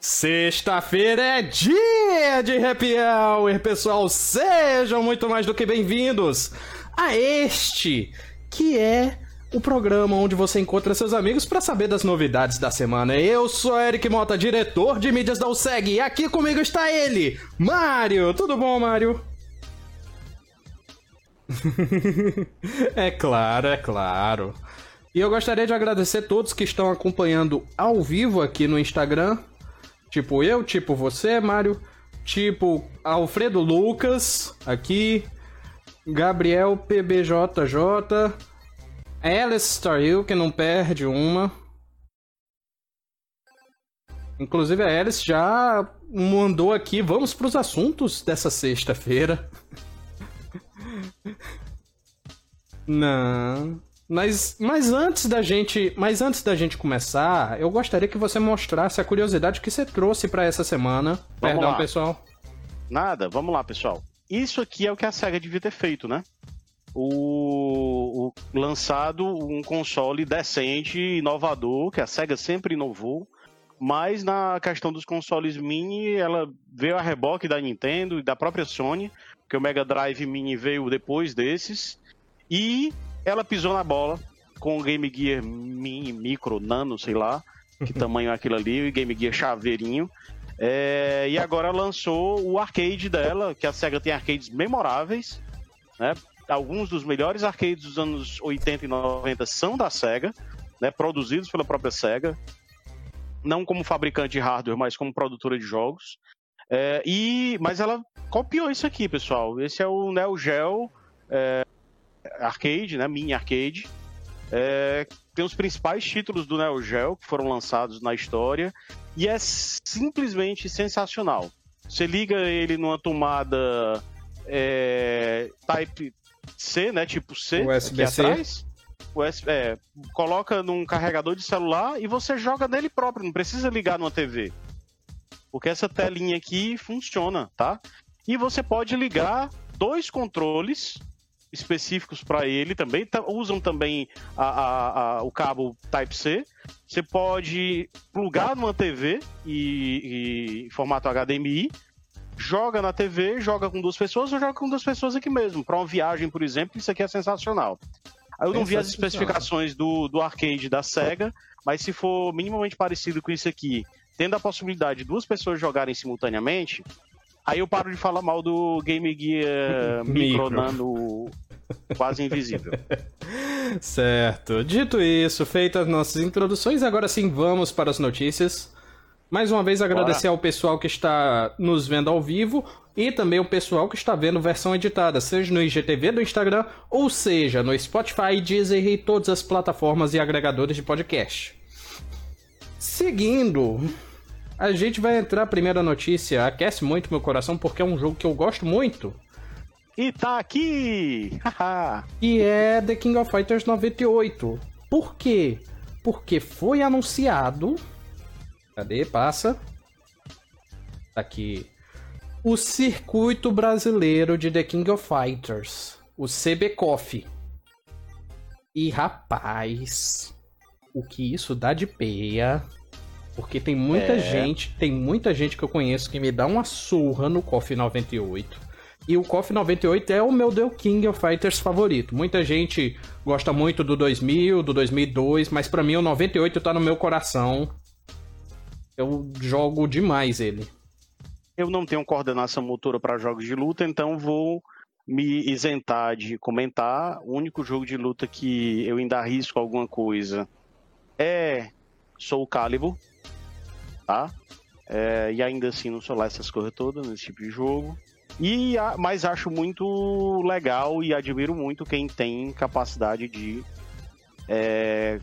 Sexta-feira é dia de Happy Hour, pessoal. Sejam muito mais do que bem-vindos a este que é o programa onde você encontra seus amigos para saber das novidades da semana. Eu sou Eric Mota, diretor de mídias da USEG, e aqui comigo está ele, Mário. Tudo bom, Mário? é claro, é claro. E eu gostaria de agradecer todos que estão acompanhando ao vivo aqui no Instagram. Tipo eu, tipo você, Mário. Tipo Alfredo Lucas, aqui. Gabriel PBJJ. Alice Star Hill, que não perde uma. Inclusive a Alice já mandou aqui, vamos para os assuntos dessa sexta-feira. Não. Mas, mas antes da gente, mas antes da gente começar, eu gostaria que você mostrasse a curiosidade que você trouxe para essa semana. Vamos Perdão, lá. pessoal. Nada, vamos lá, pessoal. Isso aqui é o que a SEGA devia ter feito, né? O, o lançado um console decente, inovador, que a SEGA sempre inovou, mas na questão dos consoles mini, ela veio a reboque da Nintendo e da própria Sony, porque o Mega Drive Mini veio depois desses, e ela pisou na bola com o Game Gear Mini, Micro, Nano, sei lá, que tamanho é aquilo ali, o Game Gear chaveirinho. É, e agora lançou o arcade dela, que a SEGA tem arcades memoráveis, né? Alguns dos melhores arcades dos anos 80 e 90 são da SEGA, né? Produzidos pela própria SEGA. Não como fabricante de hardware, mas como produtora de jogos. É, e, mas ela copiou isso aqui, pessoal. Esse é o Neo Geo é, Arcade, né? Mini Arcade. É, tem os principais títulos do Neo Geo que foram lançados na história e é simplesmente sensacional. Você liga ele numa tomada é, Type C, né? Tipo C, USB-C. aqui atrás. USB, é, coloca num carregador de celular e você joga nele próprio, não precisa ligar numa TV. Porque essa telinha aqui funciona, tá? E você pode ligar dois controles específicos para ele também. tá- usam também a- a- a- o cabo Type-C. Você pode plugar numa TV e, e formato HDMI. Joga na TV, joga com duas pessoas ou joga com duas pessoas aqui mesmo. Para uma viagem, por exemplo, isso aqui é sensacional. Eu não vi as especificações do, do arcade da SEGA, mas se for minimamente parecido com isso aqui, tendo a possibilidade de duas pessoas jogarem simultaneamente, aí eu paro de falar mal do Game Gear Micro, Micro. Nano quase invisível. Certo. Dito isso, feitas nossas introduções, agora sim vamos para as notícias. Mais uma vez agradecer ao pessoal que está nos vendo ao vivo e também o pessoal que está vendo versão editada, seja no IGTV do Instagram ou seja no Spotify, Deezer e todas as plataformas e agregadores de podcast. Seguindo, a gente vai entrar a primeira notícia, aquece muito meu coração porque é um jogo que eu gosto muito. E tá aqui! E é The King of Fighters 98. Por quê? Porque foi anunciado. Cadê? Passa. Tá aqui. O circuito brasileiro de The King of Fighters. O CBCOF. E rapaz. O que isso dá de peia. Porque tem muita É. gente, tem muita gente que eu conheço que me dá uma surra no KOF 98. E o KOF 98 é o meu The King of Fighters favorito. Muita gente gosta muito do 2000, do 2002, mas pra mim o 98 tá no meu coração. Eu jogo demais ele. Eu não tenho coordenação motora para jogos de luta, então vou me isentar de comentar. O único jogo de luta que eu ainda arrisco alguma coisa é Soul Calibur, tá? É, e ainda assim não sou lá essas coisas todas nesse tipo de jogo. E, mas acho muito legal e admiro muito quem tem capacidade de é,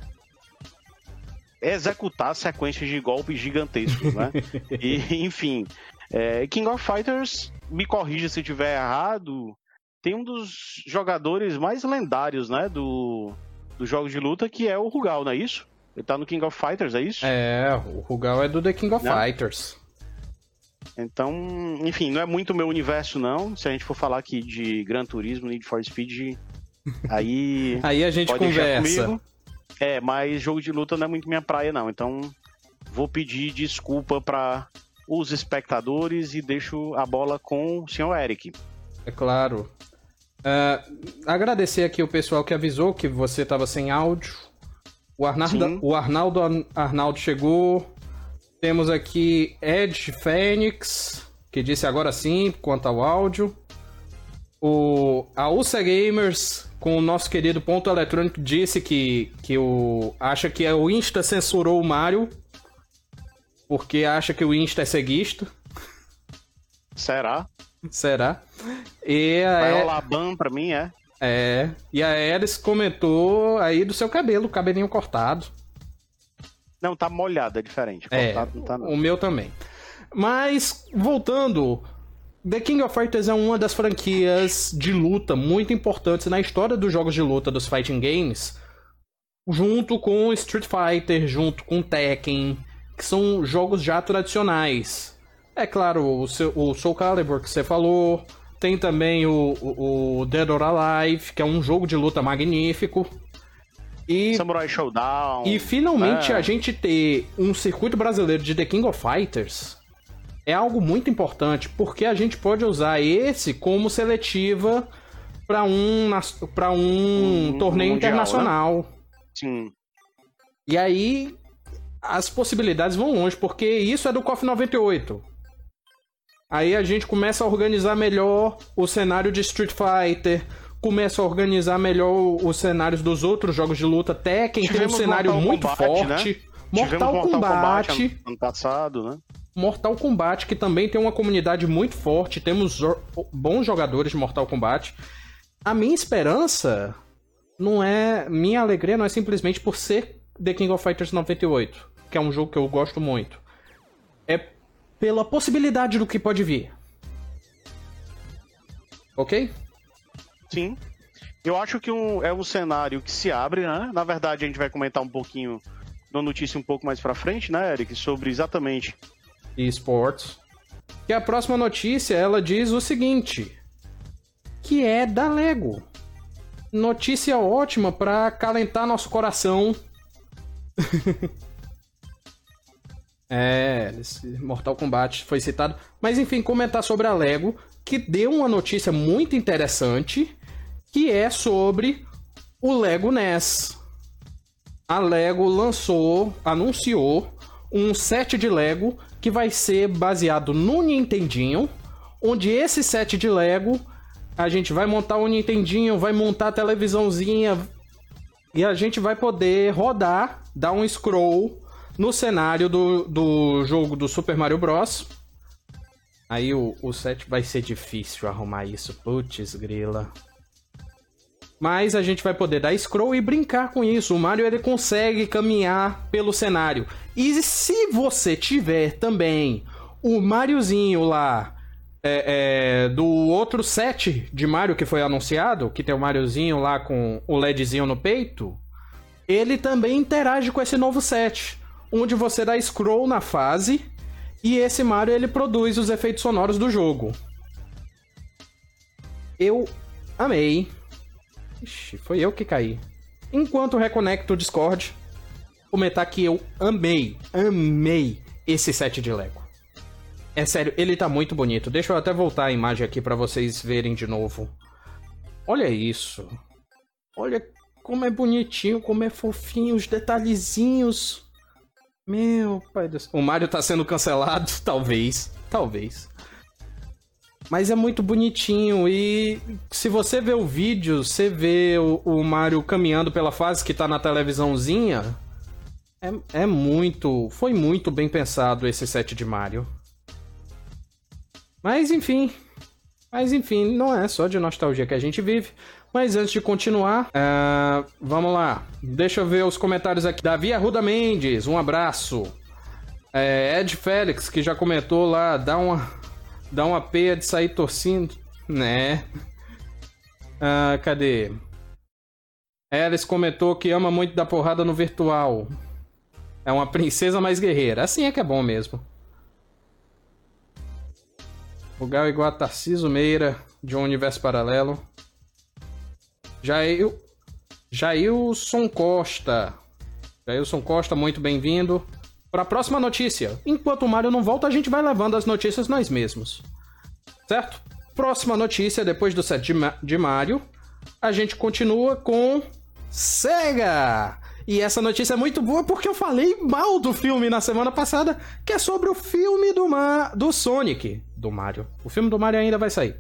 executar sequências de golpes gigantescos, né? e, enfim, é, King of Fighters, me corrija se eu estiver errado, tem um dos jogadores mais lendários, né, do, dos jogos de luta, que é o Rugal, não é isso? Ele tá no King of Fighters, é isso? É, o Rugal é do The King of Não. Fighters. Então, enfim, não é muito o meu universo, não. Se a gente for falar aqui de Gran Turismo, Need for Speed, aí. aí a gente conversa. É, mas jogo de luta não é muito minha praia, não. Então, vou pedir desculpa para os espectadores e deixo a bola com o senhor Eric. É claro. Uh, agradecer aqui o pessoal que avisou que você estava sem áudio. O Arnaldo, o Arnaldo Arnaldo chegou. Temos aqui Ed Fênix, que disse agora sim quanto ao áudio. O, a USA Gamers, com o nosso querido ponto eletrônico, disse que, que o, acha que o Insta censurou o Mario. Porque acha que o Insta é ceguista. Será? Será? E a Vai rolar ban pra mim, é? É. E a Eris comentou aí do seu cabelo, cabelinho cortado. Não, tá molhado, é diferente. É, cortado não tá não. O meu também. Mas, voltando, The King of Fighters é uma das franquias de luta muito importantes na história dos jogos de luta dos fighting games, junto com Street Fighter, junto com Tekken, que são jogos já tradicionais. É claro, o, seu, o Soul Calibur que você falou, tem também o, o, o, Dead or Alive, que é um jogo de luta magnífico. E, Samurai Showdown. E finalmente é. a gente ter um circuito brasileiro de The King of Fighters é algo muito importante, porque a gente pode usar esse como seletiva para um, pra um, um torneio mundial, internacional. Né? Sim. E aí as possibilidades vão longe, porque isso é do KOF 98. Aí a gente começa a organizar melhor o cenário de Street Fighter, começa a organizar melhor os cenários dos outros jogos de luta. Tekken Tivemos tem um cenário Mortal muito Kombat, forte. Né? Mortal, Mortal Kombat, Kombat ano passado, né? Mortal Kombat, que também tem uma comunidade muito forte, temos bons jogadores de Mortal Kombat. A minha esperança não é. Minha alegria não é simplesmente por ser The King of Fighters 98, que é um jogo que eu gosto muito. É pela possibilidade do que pode vir. Ok? Sim. Eu acho que um, é um cenário que se abre, né? Na verdade, a gente vai comentar um pouquinho na notícia um pouco mais pra frente, né, Eric? Sobre exatamente esportes. Que a próxima notícia ela diz o seguinte: que é da Lego. Notícia ótima para calentar nosso coração. é, Mortal Kombat foi citado. Mas enfim, comentar sobre a Lego, que deu uma notícia muito interessante, que é sobre o Lego NES. A Lego lançou, anunciou um set de Lego que vai ser baseado no Nintendinho, onde esse set de Lego a gente vai montar o Nintendinho, vai montar a televisãozinha e a gente vai poder rodar, dar um scroll no cenário do, do jogo do Super Mario Bros. Aí o, o set vai ser difícil arrumar isso, putz grila. Mas a gente vai poder dar scroll e brincar com isso. O Mario ele consegue caminhar pelo cenário. E se você tiver também o Mariozinho lá é, é, do outro set de Mario que foi anunciado, que tem o Mariozinho lá com o LEDzinho no peito, ele também interage com esse novo set, onde você dá scroll na fase e esse Mario ele produz os efeitos sonoros do jogo. Eu amei. Ixi, foi eu que caí. Enquanto reconecto o Discord, comentar que eu amei, amei esse set de Lego. É sério, ele tá muito bonito. Deixa eu até voltar a imagem aqui para vocês verem de novo. Olha isso. Olha como é bonitinho, como é fofinho, os detalhezinhos. Meu pai do céu. O Mario tá sendo cancelado? Talvez. Talvez. Mas é muito bonitinho e se você vê o vídeo, você vê o, o Mario caminhando pela fase que tá na televisãozinha. É, é muito. Foi muito bem pensado esse set de Mario. Mas enfim. Mas enfim, não é só de nostalgia que a gente vive. Mas antes de continuar, uh, vamos lá. Deixa eu ver os comentários aqui. Davi Arruda Mendes, um abraço. É, Ed Félix, que já comentou lá, dá uma, Dá uma peia de sair torcendo, né? Ah, cadê? Alice comentou que ama muito dar porrada no virtual. É uma princesa mais guerreira. Assim é que é bom mesmo. O Gal igual a Tarciso Meira, de um universo paralelo. Jair... Jailson Costa. Jailson Costa, muito bem-vindo. Para a próxima notícia. Enquanto o Mário não volta, a gente vai levando as notícias nós mesmos. Certo? Próxima notícia, depois do set de, de Mario, a gente continua com Sega! E essa notícia é muito boa porque eu falei mal do filme na semana passada, que é sobre o filme do, Ma do Sonic. Do Mario. O filme do Mario ainda vai sair.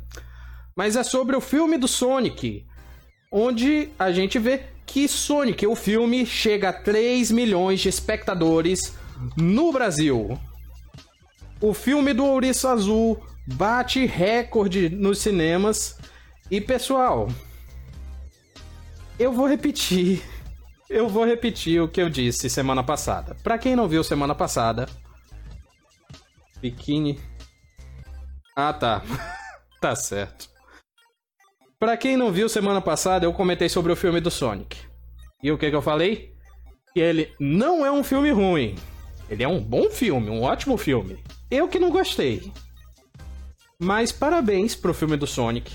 Mas é sobre o filme do Sonic. Onde a gente vê que Sonic, o filme, chega a 3 milhões de espectadores no Brasil. O filme do Ouriço Azul bate recorde nos cinemas. E pessoal, eu vou repetir eu vou repetir o que eu disse semana passada. Para quem não viu semana passada, biquíni. Ah, tá. tá certo. Para quem não viu semana passada, eu comentei sobre o filme do Sonic. E o que, que eu falei? Que ele não é um filme ruim. Ele é um bom filme, um ótimo filme. Eu que não gostei. Mas parabéns pro filme do Sonic.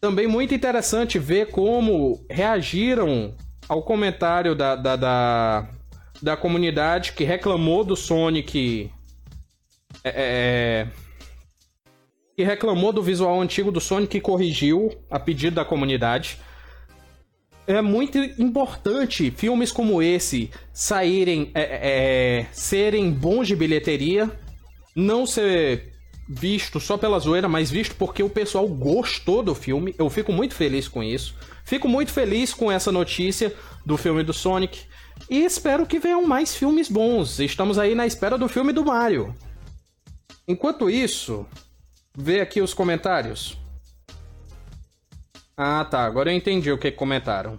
Também muito interessante ver como reagiram ao comentário da, da, da, da comunidade que reclamou do Sonic. É, é, é, que reclamou do visual antigo do Sonic e corrigiu a pedido da comunidade. É muito importante filmes como esse saírem, é, é, é serem bons de bilheteria, não ser visto só pela zoeira, mas visto porque o pessoal gostou do filme. Eu fico muito feliz com isso. Fico muito feliz com essa notícia do filme do Sonic e espero que venham mais filmes bons. Estamos aí na espera do filme do Mario. Enquanto isso, vê aqui os comentários. Ah, tá. Agora eu entendi o que comentaram.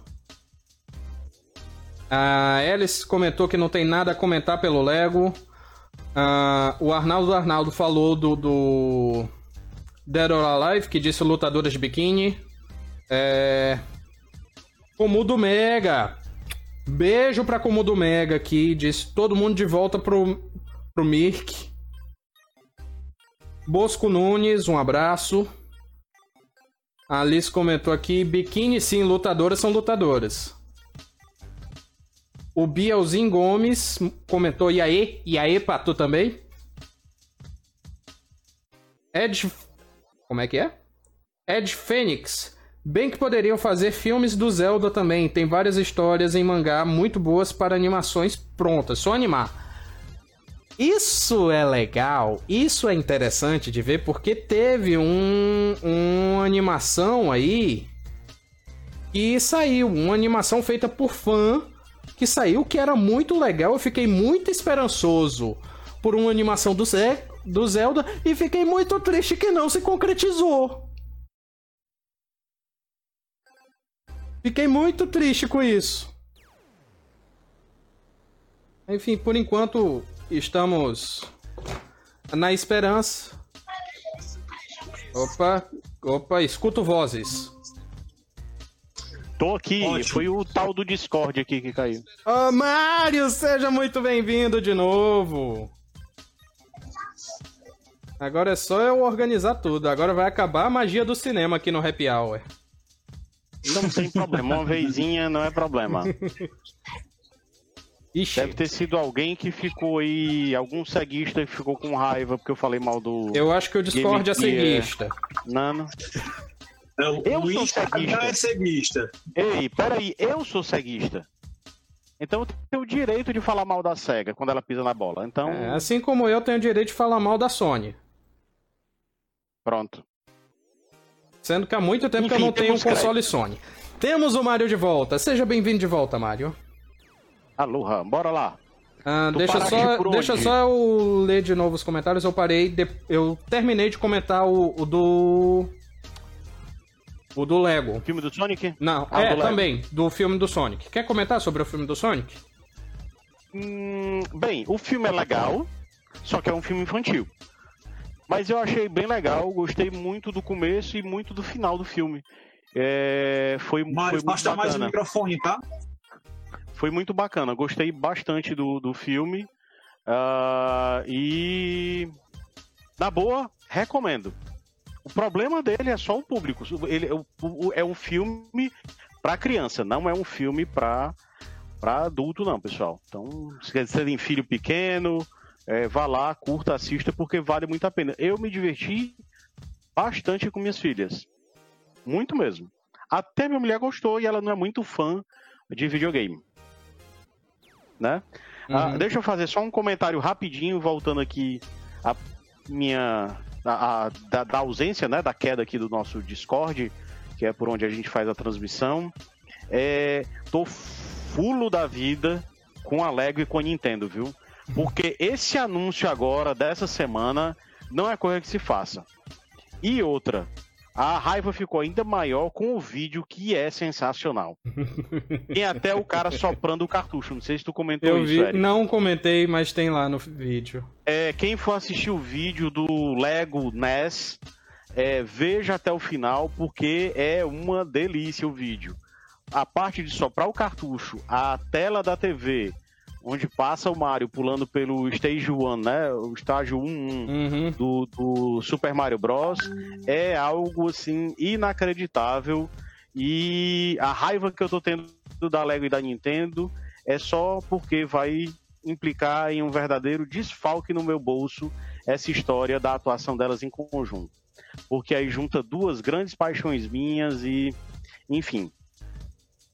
A Alice comentou que não tem nada a comentar pelo Lego. Ah, o Arnaldo Arnaldo falou do, do Dead or Alive, que disse lutadoras de biquíni. É... Comudo Mega. Beijo pra Comudo Mega aqui. Disse todo mundo de volta pro, pro Mirk. Bosco Nunes, um abraço. Alice comentou aqui: biquíni sim, lutadoras são lutadoras. O Bielzinho Gomes comentou: e aí? E aí, pra tu também? Ed. Como é que é? Ed Fênix. Bem que poderiam fazer filmes do Zelda também. Tem várias histórias em mangá muito boas para animações prontas. Só animar. Isso é legal, isso é interessante de ver porque teve um, uma animação aí que saiu, uma animação feita por fã que saiu que era muito legal. Eu fiquei muito esperançoso por uma animação do, Ze do Zelda e fiquei muito triste que não se concretizou. Fiquei muito triste com isso. Enfim, por enquanto estamos na esperança. Opa, opa, escuto vozes. Tô aqui, Ótimo. foi o tal do Discord aqui que caiu. Ô, oh, Mário, seja muito bem-vindo de novo. Agora é só eu organizar tudo. Agora vai acabar a magia do cinema aqui no Happy Hour. Não tem problema, uma vezinha não é problema. Ixi. Deve ter sido alguém que ficou aí, algum ceguista que ficou com raiva porque eu falei mal do. Eu acho que o Discord é ceguista. Nano. Não, eu sou ceguista. é ceguista. Ei, peraí, eu sou ceguista. Então eu tenho o direito de falar mal da SEGA quando ela pisa na bola. Então... É, assim como eu tenho o direito de falar mal da Sony. Pronto. Sendo que há muito tempo Enfim, que eu não tenho um console crédito. Sony. Temos o Mario de volta. Seja bem-vindo de volta, Mario. Aloha, bora lá. Ah, deixa só, deixa só eu ler de novo os comentários. Eu parei, de, eu terminei de comentar o, o, do. O do Lego. O filme do Sonic? Não, ah, é, do também, do filme do Sonic. Quer comentar sobre o filme do Sonic? Hum, bem, o filme é legal, só que é um filme infantil. Mas eu achei bem legal, gostei muito do começo e muito do final do filme. É, foi, Mário, foi muito bacana. mais o microfone, tá? Foi muito bacana, gostei bastante do, do filme. Uh, e na boa, recomendo. O problema dele é só o público. Ele é um filme para criança, não é um filme para para adulto não, pessoal. Então, se você tem filho pequeno, é, vá lá, curta, assista, porque vale muito a pena. Eu me diverti bastante com minhas filhas. Muito mesmo. Até minha mulher gostou e ela não é muito fã de videogame. Né? Ah, uhum. Ah, deixa eu fazer só um comentário rapidinho, voltando aqui a minha. A, a, da, da, ausência, né? Da queda aqui do nosso Discord, que é por onde a gente faz a transmissão. É, tô fulo da vida com a Lego e com a Nintendo, viu? Porque esse anúncio agora, dessa semana, não é coisa que se faça. E outra, a raiva ficou ainda maior com o vídeo que é sensacional. Tem até o cara soprando o cartucho. Não sei se tu comentou Eu isso, vi, Eric. Não comentei, mas tem lá no vídeo. É, quem for assistir o vídeo do Lego NES, é, veja até o final, porque é uma delícia o vídeo. A parte de soprar o cartucho, a tela da TV, onde passa o Mario pulando pelo Stage 1, né? O estágio 1 uhum. do, do Super Mario Bros. É algo assim inacreditável. E a raiva que eu tô tendo da Lego e da Nintendo é só porque vai implicar em um verdadeiro desfalque no meu bolso essa história da atuação delas em conjunto. Porque aí junta duas grandes paixões minhas e, enfim,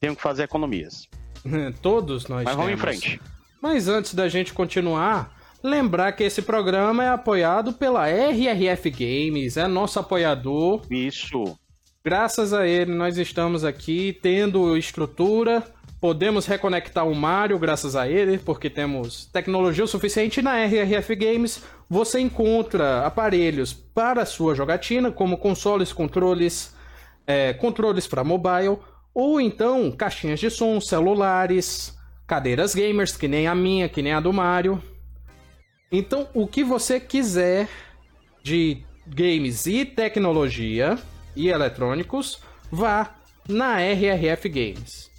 tenho que fazer economias. Todos nós Mas vamos em frente. Mas antes da gente continuar, lembrar que esse programa é apoiado pela RRF Games, é nosso apoiador. Isso. Graças a ele, nós estamos aqui tendo estrutura. Podemos reconectar o Mario graças a ele, porque temos tecnologia o suficiente na RRF Games. Você encontra aparelhos para sua jogatina, como consoles, controles, é, controles para mobile, ou então caixinhas de som, celulares, cadeiras gamers, que nem a minha, que nem a do Mario. Então, o que você quiser de games e tecnologia e eletrônicos, vá na RRF Games.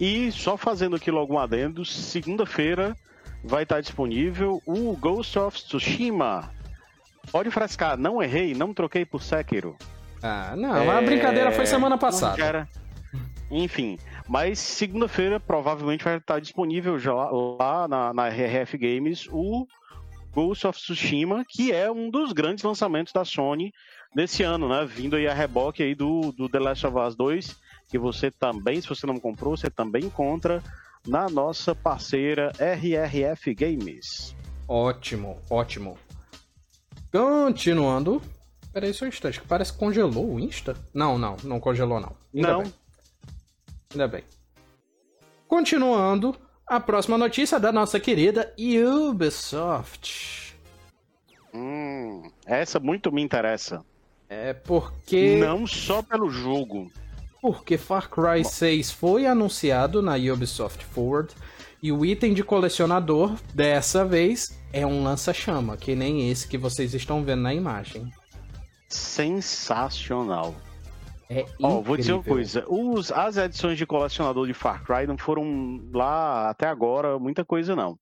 E só fazendo aqui logo um adendo, segunda-feira vai estar disponível o Ghost of Tsushima. Pode frescar, não errei, não troquei por Sekiro. Ah, não, é... a brincadeira foi semana passada. Enfim, mas segunda-feira provavelmente vai estar disponível já lá na, na RRF Games o Ghost of Tsushima, que é um dos grandes lançamentos da Sony desse ano, né? Vindo aí a reboque aí do, do The Last of Us 2, que você também, se você não comprou, você também encontra na nossa parceira RRF Games. Ótimo, ótimo. Continuando. Peraí só um instante, que parece que congelou o Insta. Não, não, não congelou não. Ainda não, bem. Ainda bem. Continuando, a próxima notícia da nossa querida Ubisoft. Hum, essa muito me interessa. É porque. Não só pelo jogo. Porque Far Cry 6 foi anunciado na Ubisoft Forward e o item de colecionador dessa vez é um lança-chama, que nem esse que vocês estão vendo na imagem. Sensacional. É oh, vou dizer uma coisa: os, as edições de colecionador de Far Cry não foram lá até agora muita coisa, não.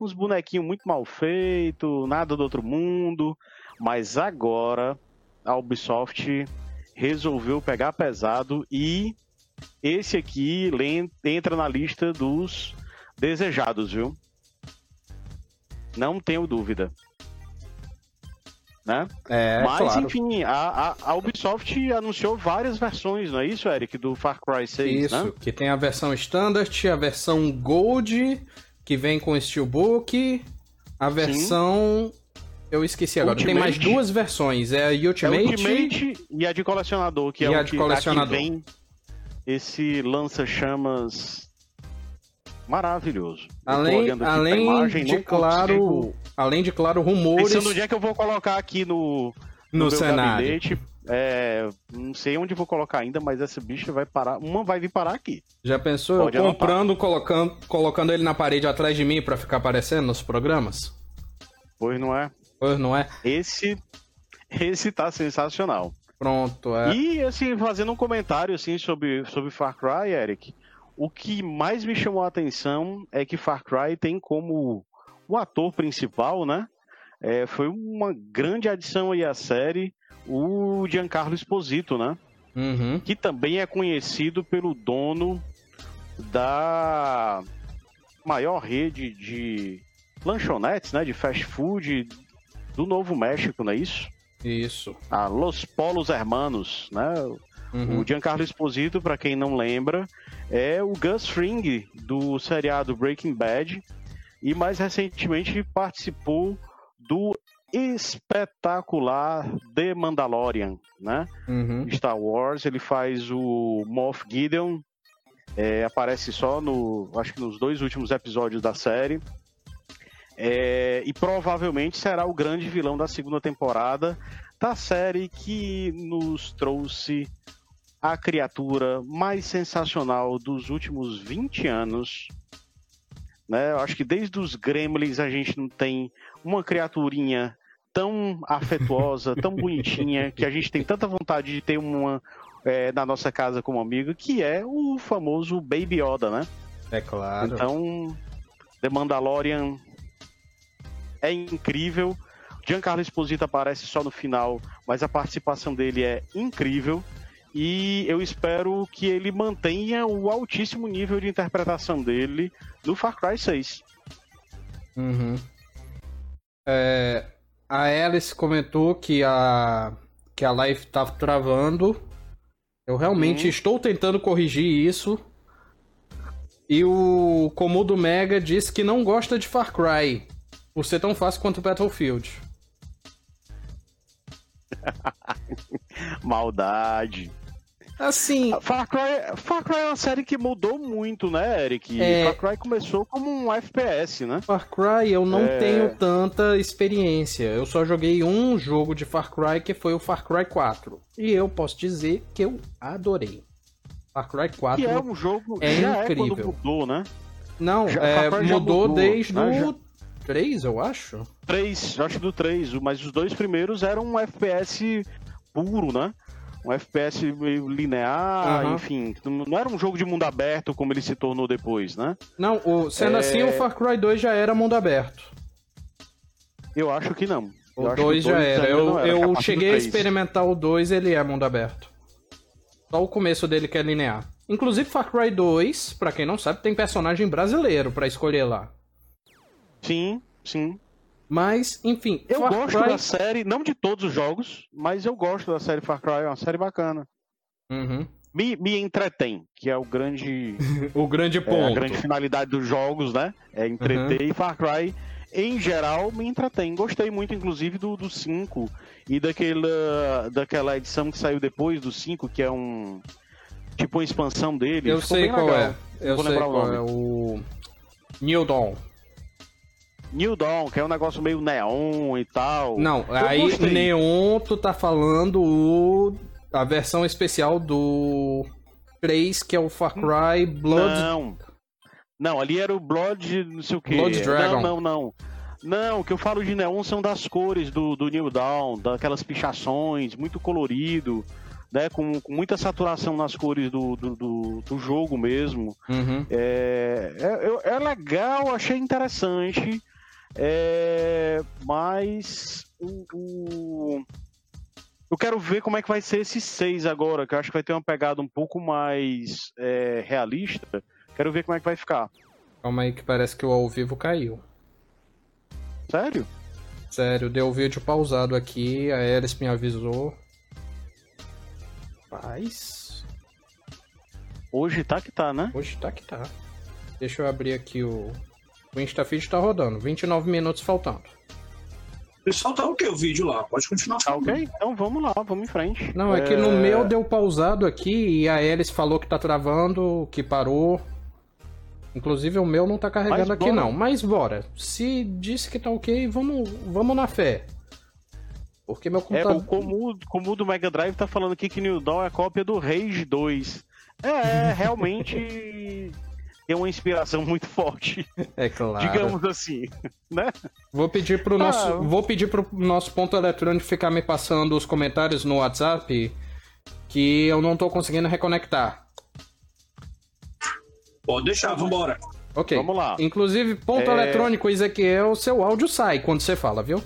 Uns bonequinhos muito mal feitos, nada do outro mundo. Mas agora a Ubisoft resolveu pegar pesado e esse aqui entra na lista dos desejados, viu? Não tenho dúvida né? É, Mas, claro. enfim, a, a, Ubisoft anunciou várias versões, não é isso, Eric, do Far Cry 6, Isso, né? que tem a versão Standard, a versão Gold, que vem com Steelbook, a versão... Sim. Eu esqueci agora. Ultimate. Tem mais duas versões. É a Ultimate, é Ultimate e a de colecionador, que é o que, colecionador. que vem esse lança-chamas maravilhoso. Além, além imagem, de claro, consigo... além de claro rumores. Pensando onde é que eu vou colocar aqui no no, no cenário. Gabinete, é, não sei onde vou colocar ainda, mas essa bicha vai parar, uma vai vir parar aqui. Já pensou Pode eu comprando, colocando, colocando ele na parede atrás de mim para ficar aparecendo nos programas? Pois não é. Pois não é. Esse esse tá sensacional. Pronto, é. E assim, fazendo um comentário assim sobre sobre Far Cry, Eric, o que mais me chamou a atenção é que Far Cry tem como o ator principal, né? É, foi uma grande adição aí à série, o Giancarlo Esposito, né? Uhum. Que também é conhecido pelo dono da maior rede de lanchonetes, né? De fast food do Novo México, não é isso? Isso. A Los Polos Hermanos, né? Uhum. O Giancarlo Esposito, para quem não lembra, é o Gus Fring do seriado Breaking Bad e mais recentemente participou do espetacular The Mandalorian, né? Uhum. Star Wars, ele faz o Moff Gideon, é, aparece só no, acho que nos dois últimos episódios da série. É, e provavelmente será o grande vilão da segunda temporada da série que nos trouxe a criatura mais sensacional dos últimos 20 anos. Né? Eu acho que desde os Gremlins a gente não tem uma criaturinha tão afetuosa, tão bonitinha, que a gente tem tanta vontade de ter uma é, na nossa casa como amigo, que é o famoso Baby Yoda, né? É claro. Então, The Mandalorian é incrível. Giancarlo Esposito aparece só no final, mas a participação dele é incrível. E eu espero que ele mantenha o altíssimo nível de interpretação dele no Far Cry 6. Uhum. É, a Alice comentou que a, que a live tá travando. Eu realmente uhum. estou tentando corrigir isso. E o Comodo Mega disse que não gosta de Far Cry por ser tão fácil quanto Battlefield. Maldade. Assim. Far Cry, Far Cry é uma série que mudou muito, né, Eric? É... Far Cry começou como um FPS, né? Far Cry eu não é... tenho tanta experiência. Eu só joguei um jogo de Far Cry que foi o Far Cry 4. E eu posso dizer que eu adorei. Far Cry 4 que é um jogo é já incrível. É mudou, né? Não, já, é, mudou, mudou, desde né? o 3, eu acho. 3, acho do 3, mas os dois primeiros eram um FPS puro, né? Um FPS meio linear, uhum. enfim. Não era um jogo de mundo aberto como ele se tornou depois, né? Não, o, sendo é... assim, o Far Cry 2 já era mundo aberto. Eu acho que não. O 2 já era. Eu, era, eu cheguei a experimentar o 2, ele é mundo aberto. Só o começo dele que é linear. Inclusive, Far Cry 2, pra quem não sabe, tem personagem brasileiro para escolher lá. Sim, sim. Mas, enfim. Eu Far gosto Cry... da série, não de todos os jogos, mas eu gosto da série Far Cry, é uma série bacana. Uhum. Me, me entretém, que é o grande. o grande ponto. É, a grande finalidade dos jogos, né? É entreter. Uhum. E Far Cry, em geral, me entretém. Gostei muito, inclusive, do 5 e daquela, daquela edição que saiu depois do 5, que é um. Tipo uma expansão dele. Eu sei qual legal. é. Eu Vou sei qual o é. O. New Dawn. New Dawn, que é um negócio meio neon e tal. Não, eu aí gostei. neon tu tá falando o... a versão especial do 3, que é o Far Cry Blood. Não. Não, ali era o Blood, não sei o que. Blood Dragon. Não, não, não. Não, o que eu falo de neon são das cores do, do New Dawn, daquelas pichações, muito colorido, né? Com, com muita saturação nas cores do, do, do, do jogo mesmo. Uhum. É, é, é legal, achei interessante. É, mas o, o, eu quero ver como é que vai ser esse 6 agora, que eu acho que vai ter uma pegada um pouco mais é, realista. Quero ver como é que vai ficar. Calma aí que parece que o ao vivo caiu. Sério? Sério, deu o vídeo pausado aqui, a Alice me avisou. Paz. Hoje tá que tá, né? Hoje tá que tá. Deixa eu abrir aqui o, o InstaFeed tá rodando, 29 minutos faltando. Pessoal, tá ok o vídeo lá, pode continuar Tá ok? Então vamos lá, vamos em frente. Não, é, é... que no meu deu pausado aqui e a Alice falou que tá travando, que parou. Inclusive o meu não tá carregando aqui não. Mas bora. Se disse que tá ok, vamos, vamos na fé. Porque meu computador. É, o o do Mega Drive tá falando aqui que New Dawn é cópia do Rage 2. É, realmente. Tem uma inspiração muito forte. É claro. Digamos assim, né? Vou pedir pro nosso, ah, vou pedir pro nosso ponto eletrônico ficar me passando os comentários no WhatsApp que eu não tô conseguindo reconectar. Pode deixar, vambora. Ok. Vamos lá. Inclusive, ponto é... eletrônico, Ezequiel, seu áudio sai quando você fala, viu?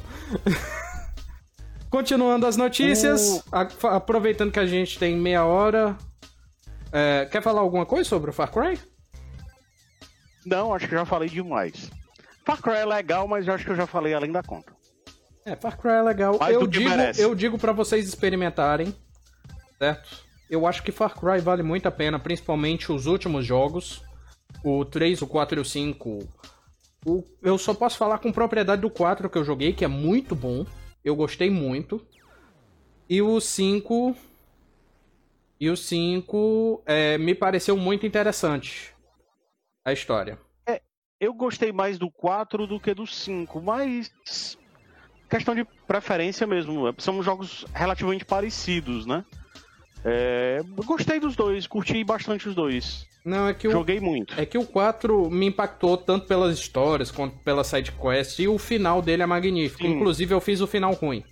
Continuando as notícias, o... aproveitando que a gente tem meia hora, é, quer falar alguma coisa sobre o Far Cry? Não, acho que já falei demais. Far Cry é legal, mas acho que eu já falei além da conta. É, Far Cry é legal. Mais eu digo, merece. eu digo para vocês experimentarem, certo? Eu acho que Far Cry vale muito a pena, principalmente os últimos jogos. O 3, o 4 e o 5. O, eu só posso falar com propriedade do 4 que eu joguei, que é muito bom. Eu gostei muito. E o 5. E o 5 é, me pareceu muito interessante. A história. É, eu gostei mais do 4 do que do 5, mas. Questão de preferência mesmo. São jogos relativamente parecidos, né? É, gostei dos dois, curti bastante os dois. Não, é que Joguei muito. É que o 4 me impactou tanto pelas histórias quanto pela side quest e o final dele é magnífico. Sim. Inclusive eu fiz o final ruim.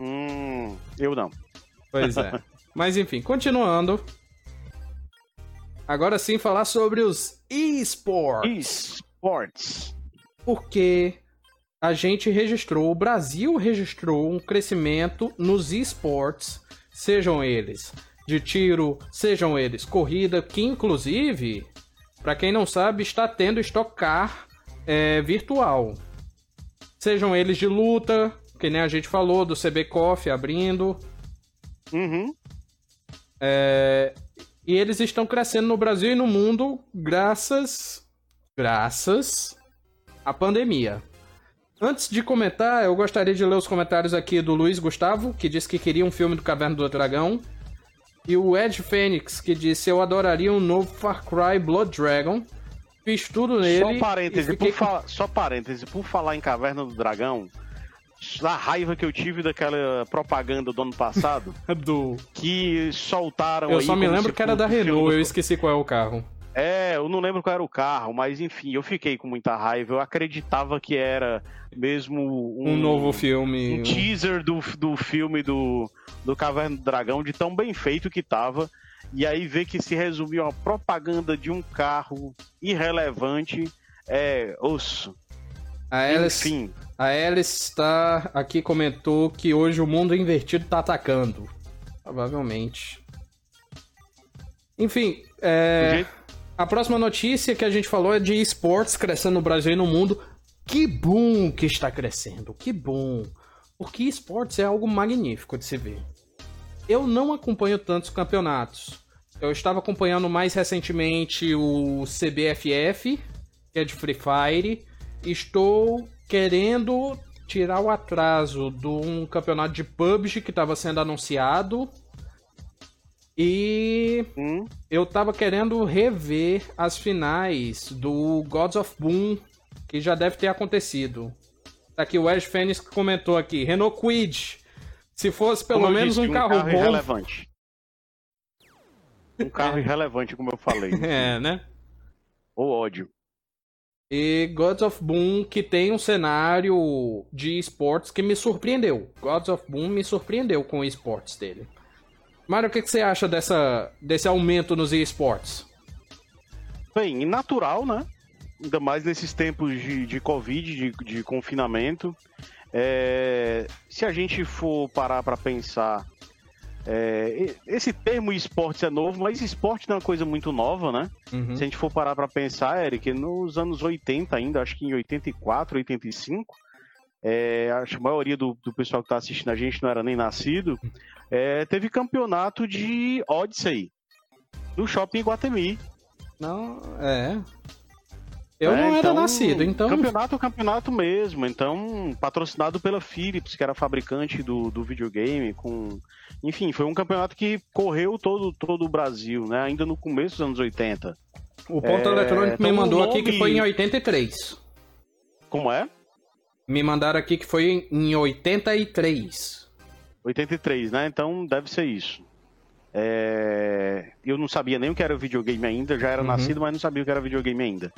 Hum, eu não. Pois é. Mas enfim, continuando. Agora sim falar sobre os esports. Esports. Porque a gente registrou, o Brasil registrou um crescimento nos esports sejam eles de tiro, sejam eles corrida, que inclusive, para quem não sabe, está tendo estocar é, virtual. Sejam eles de luta, que nem a gente falou, do CB Coffee abrindo. Uhum. É, e eles estão crescendo no Brasil e no mundo graças. Graças à pandemia. Antes de comentar, eu gostaria de ler os comentários aqui do Luiz Gustavo, que disse que queria um filme do Caverna do Dragão. E o Ed Fênix, que disse: Eu adoraria um novo Far Cry Blood Dragon. Fiz tudo nele. Só parêntese, por, fa... Só parêntese, por falar em Caverna do Dragão, a raiva que eu tive daquela propaganda do ano passado. do. Que soltaram Eu só me lembro que era da Renault, eu esqueci qual é o carro. É, eu não lembro qual era o carro, mas enfim, eu fiquei com muita raiva. Eu acreditava que era mesmo um, um novo filme. Um teaser do, do filme do, do Caverna do Dragão, de tão bem feito que tava. E aí ver que se resumiu a propaganda de um carro irrelevante é osso. A Alice, Enfim. A Alice está aqui comentou que hoje o mundo invertido está atacando. Provavelmente. Enfim, é... A próxima notícia que a gente falou é de esportes crescendo no Brasil e no mundo. Que bom que está crescendo, que bom. Porque esportes é algo magnífico de se ver. Eu não acompanho tantos campeonatos. Eu estava acompanhando mais recentemente o CBFF, que é de Free Fire. Estou querendo tirar o atraso de um campeonato de PUBG que estava sendo anunciado e hum? eu tava querendo rever as finais do Gods of Boom, que já deve ter acontecido. Tá aqui o Ash Fênix comentou aqui, Renault Quid. Se fosse pelo como menos disse, um, carro, um carro bom. Irrelevante. Um carro irrelevante, como eu falei. é, né? O ódio. E Gods of Boom, que tem um cenário de esportes que me surpreendeu. Gods of Boom me surpreendeu com o esportes dele. Mário, o que, que você acha dessa, desse aumento nos esportes? Bem, natural, né? Ainda mais nesses tempos de, de Covid, de, de confinamento. É, se a gente for parar para pensar, é, esse termo esportes é novo, mas esporte não é uma coisa muito nova, né? Uhum. Se a gente for parar para pensar, Eric, nos anos 80 ainda, acho que em 84, 85, é, acho que a maioria do, do pessoal que está assistindo a gente não era nem nascido, é, teve campeonato de Odyssey no Shopping Guatemi. Não, é. Eu é, não era então, nascido, então. Campeonato, campeonato mesmo. Então, patrocinado pela Philips, que era fabricante do, do videogame. com Enfim, foi um campeonato que correu todo, todo o Brasil, né? Ainda no começo dos anos 80. O ponto é, eletrônico então me mandou nome... aqui que foi em 83. Como é? Me mandaram aqui que foi em 83. 83, né? Então deve ser isso. É... Eu não sabia nem o que era videogame ainda, já era uhum. nascido, mas não sabia o que era videogame ainda.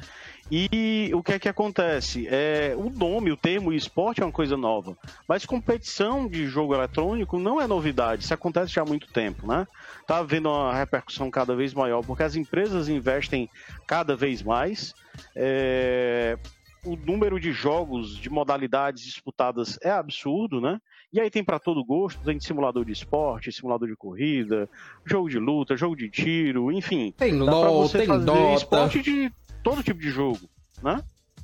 E o que é que acontece? É, o nome, o termo esporte é uma coisa nova, mas competição de jogo eletrônico não é novidade, isso acontece já há muito tempo, né? Tá havendo uma repercussão cada vez maior, porque as empresas investem cada vez mais. É... o número de jogos, de modalidades disputadas é absurdo, né? E aí tem para todo gosto, tem simulador de esporte, simulador de corrida, jogo de luta, jogo de tiro, enfim. Tem LOL, tem Dota. esporte de todo tipo de jogo, né?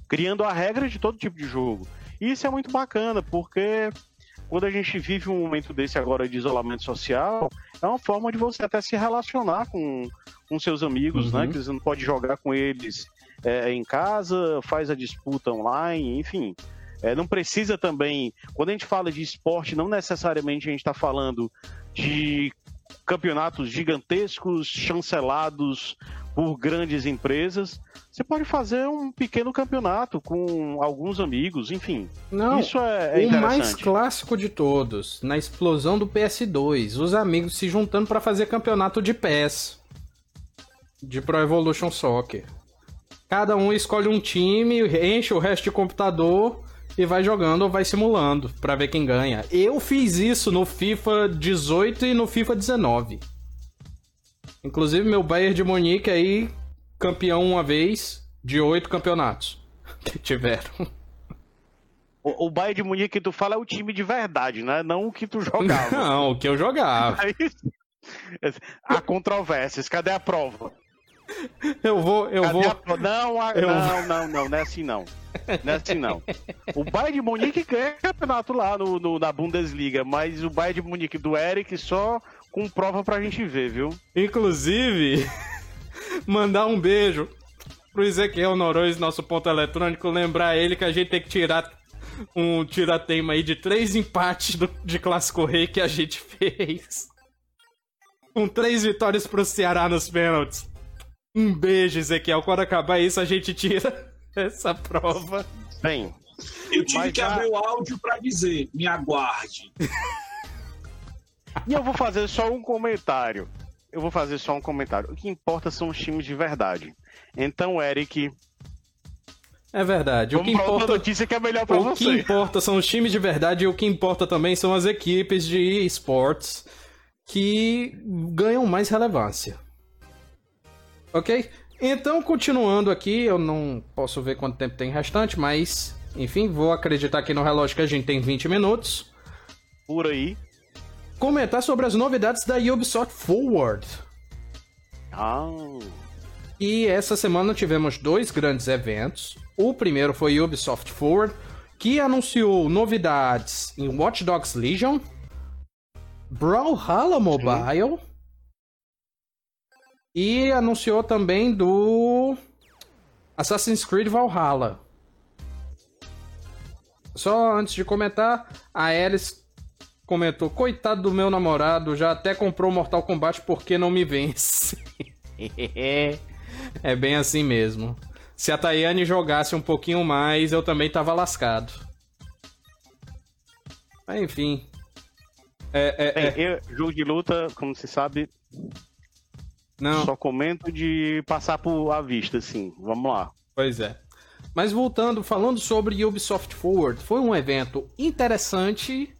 Criando a regra de todo tipo de jogo. E isso é muito bacana, porque quando a gente vive um momento desse agora de isolamento social, é uma forma de você até se relacionar com, com seus amigos, né? uhum. né? Que você não pode jogar com eles é, em casa, faz a disputa online, enfim. É, não precisa também. Quando a gente fala de esporte, não necessariamente a gente está falando de campeonatos gigantescos, chancelados por grandes empresas. Você pode fazer um pequeno campeonato com alguns amigos, enfim. Não, isso é, é o mais clássico de todos, na explosão do PS2, os amigos se juntando para fazer campeonato de PES, de Pro Evolution Soccer. Cada um escolhe um time, enche o resto de computador e vai jogando ou vai simulando para ver quem ganha. Eu fiz isso no FIFA 18 e no FIFA 19. Inclusive meu Bayern de Munique aí campeão uma vez de oito campeonatos que tiveram. O, o Bayern de Munique que tu fala é o time de verdade, né? Não o que tu jogava. Não, o que eu jogava. Há controvérsias. Cadê a prova? Eu vou, eu Cadê vou. A... Não, eu... não, não, não, não é assim não. Não é assim não. O Bayern de Munique ganha campeonato lá no, no, na Bundesliga, mas o Bayern de Munique do Eric só com prova pra gente ver, viu? Inclusive, mandar um beijo pro Ezequiel Norões, nosso ponto eletrônico, lembrar ele que a gente tem que tirar um tiratema aí de três empates do, de Clássico Rei que a gente fez. Com três vitórias pro Ceará nos pênaltis. Um beijo, Ezequiel. Quando acabar isso, a gente tira essa prova. Bem, eu tive que abrir o áudio para dizer: me aguarde. e eu vou fazer só um comentário. Eu vou fazer só um comentário. O que importa são os times de verdade. Então, Eric. É verdade. Vamos o que importa notícia que é melhor para você. O que importa são os times de verdade e o que importa também são as equipes de esportes que ganham mais relevância. Ok? Então, continuando aqui, eu não posso ver quanto tempo tem restante, mas enfim, vou acreditar aqui no relógio que a gente tem 20 minutos. Por aí. Comentar sobre as novidades da Ubisoft Forward. Ah. E essa semana tivemos dois grandes eventos. O primeiro foi Ubisoft Forward, que anunciou novidades em Watch Dogs Legion, Brawlhalla Mobile. Sim e anunciou também do Assassin's Creed Valhalla. Só antes de comentar, a Alice comentou: Coitado do meu namorado, já até comprou Mortal Kombat porque não me vence. é bem assim mesmo. Se a Tayane jogasse um pouquinho mais, eu também tava lascado. Mas, enfim. É, é, Bem, é... Eu, jogo de luta, como se sabe, não. Só comento de passar por à vista, assim. Vamos lá. Pois é. Mas voltando, falando sobre Ubisoft Forward, foi um evento interessante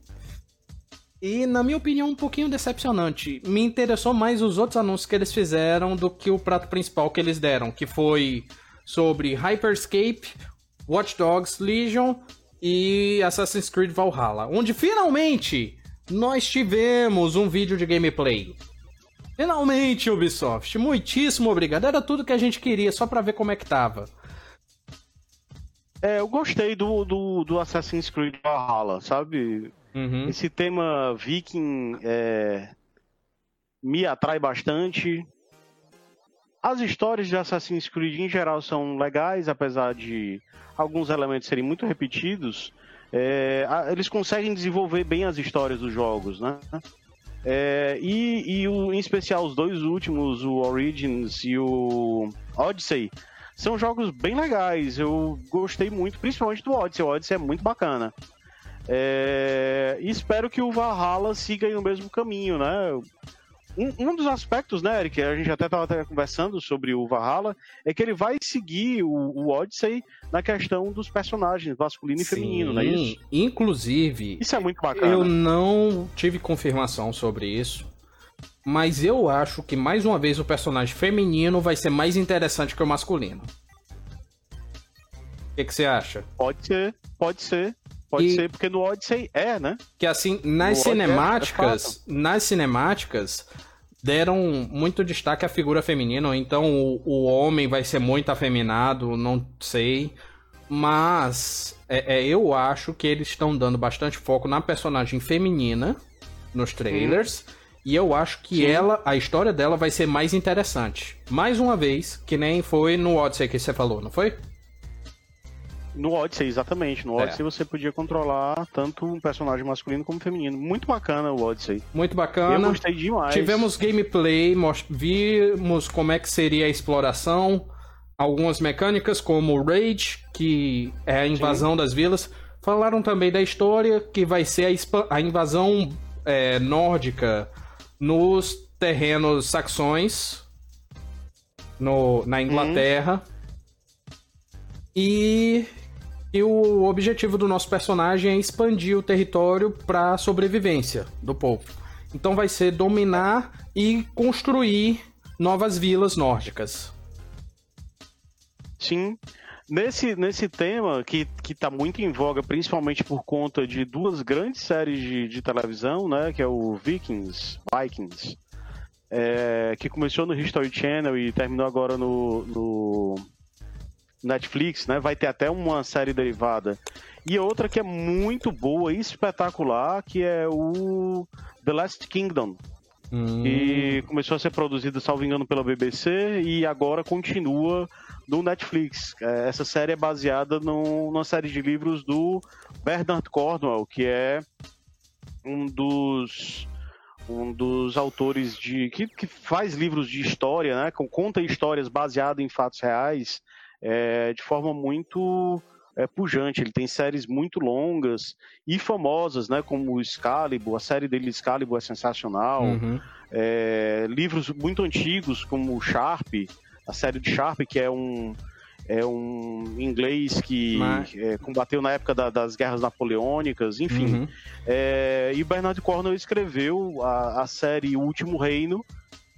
e, na minha opinião, um pouquinho decepcionante. Me interessou mais os outros anúncios que eles fizeram do que o prato principal que eles deram, que foi sobre Hyperscape, Watch Dogs Legion e Assassin's Creed Valhalla, onde finalmente nós tivemos um vídeo de gameplay. Finalmente, Ubisoft. Muitíssimo obrigado. Era tudo que a gente queria, só para ver como é que tava. É, eu gostei do, do, do Assassin's Creed Valhalla, sabe? Uhum. Esse tema viking é, me atrai bastante. As histórias de Assassin's Creed em geral são legais, apesar de alguns elementos serem muito repetidos. É, eles conseguem desenvolver bem as histórias dos jogos, né? É, e, e o, em especial os dois últimos, o Origins e o Odyssey, são jogos bem legais. Eu gostei muito, principalmente do Odyssey. O Odyssey é muito bacana. É, espero que o Valhalla siga no mesmo caminho, né? Um, um, dos aspectos, né, Eric, a gente até estava conversando sobre o Valhalla, é que ele vai seguir o, o Odyssey na questão dos personagens masculino Sim, e feminino, não é isso? Inclusive, isso é muito bacana. Eu não tive confirmação sobre isso, mas eu acho que mais uma vez o personagem feminino vai ser mais interessante que o masculino. O que, que você acha? Pode ser, pode ser. Pode E- ser, porque no Odyssey é, né? Que assim, nas O ódio é- é cinemáticas, nas cinemáticas deram muito destaque à figura feminina, ou então o, o homem vai ser muito afeminado, não sei. Mas é, é, eu acho que eles estão dando bastante foco na personagem feminina nos trailers. E eu acho que Sim. ela, a história dela vai ser mais interessante. Mais uma vez, que nem foi no Odyssey que você falou, não foi? No Odyssey, exatamente. No É. Odyssey você podia controlar tanto um personagem masculino como feminino. Muito bacana o Odyssey. Muito Eu bacana. gostei demais. Tivemos gameplay, mos- vimos como é que seria a exploração, algumas mecânicas como o Raid, que é a invasão das vilas. Falaram também da história, que vai ser a, a invasão é, nórdica nos terrenos saxões, no, na Inglaterra. E, e o objetivo do nosso personagem é expandir o território para sobrevivência do povo. Então vai ser dominar e construir novas vilas nórdicas. Sim. Nesse, nesse tema, que, que tá muito em voga, principalmente por conta de duas grandes séries de, de televisão, né? Que é o Vikings, Vikings, é, que começou no History Channel e terminou agora no, no Netflix, né? Vai ter até uma série derivada. E outra que é muito boa e espetacular, que é o The Last Kingdom, Hum, que começou a ser produzida, salvo engano, pela BBC e agora continua no Netflix. É, Essa série é baseada num- numa série de livros do Bernard Cornwell, que é um dos um dos autores de que, que faz livros de história, né? com- Conta histórias baseadas em fatos reais é, de forma muito é, pujante. Ele tem séries muito longas e famosas, né? Como o Excalibur, a série dele Excalibur é sensacional. uhum. É, livros muito antigos, como o Sharp, a série de Sharp, que é um, é um inglês que Mas- é, combateu na época da- das guerras napoleônicas, enfim. Uhum. É, e o Bernard Cornwell escreveu a, a série O Último Reino,